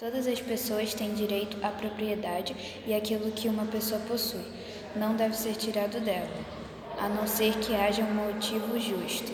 Todas as pessoas têm direito à propriedade e aquilo que uma pessoa possui não deve ser tirado dela, a não ser que haja um motivo justo.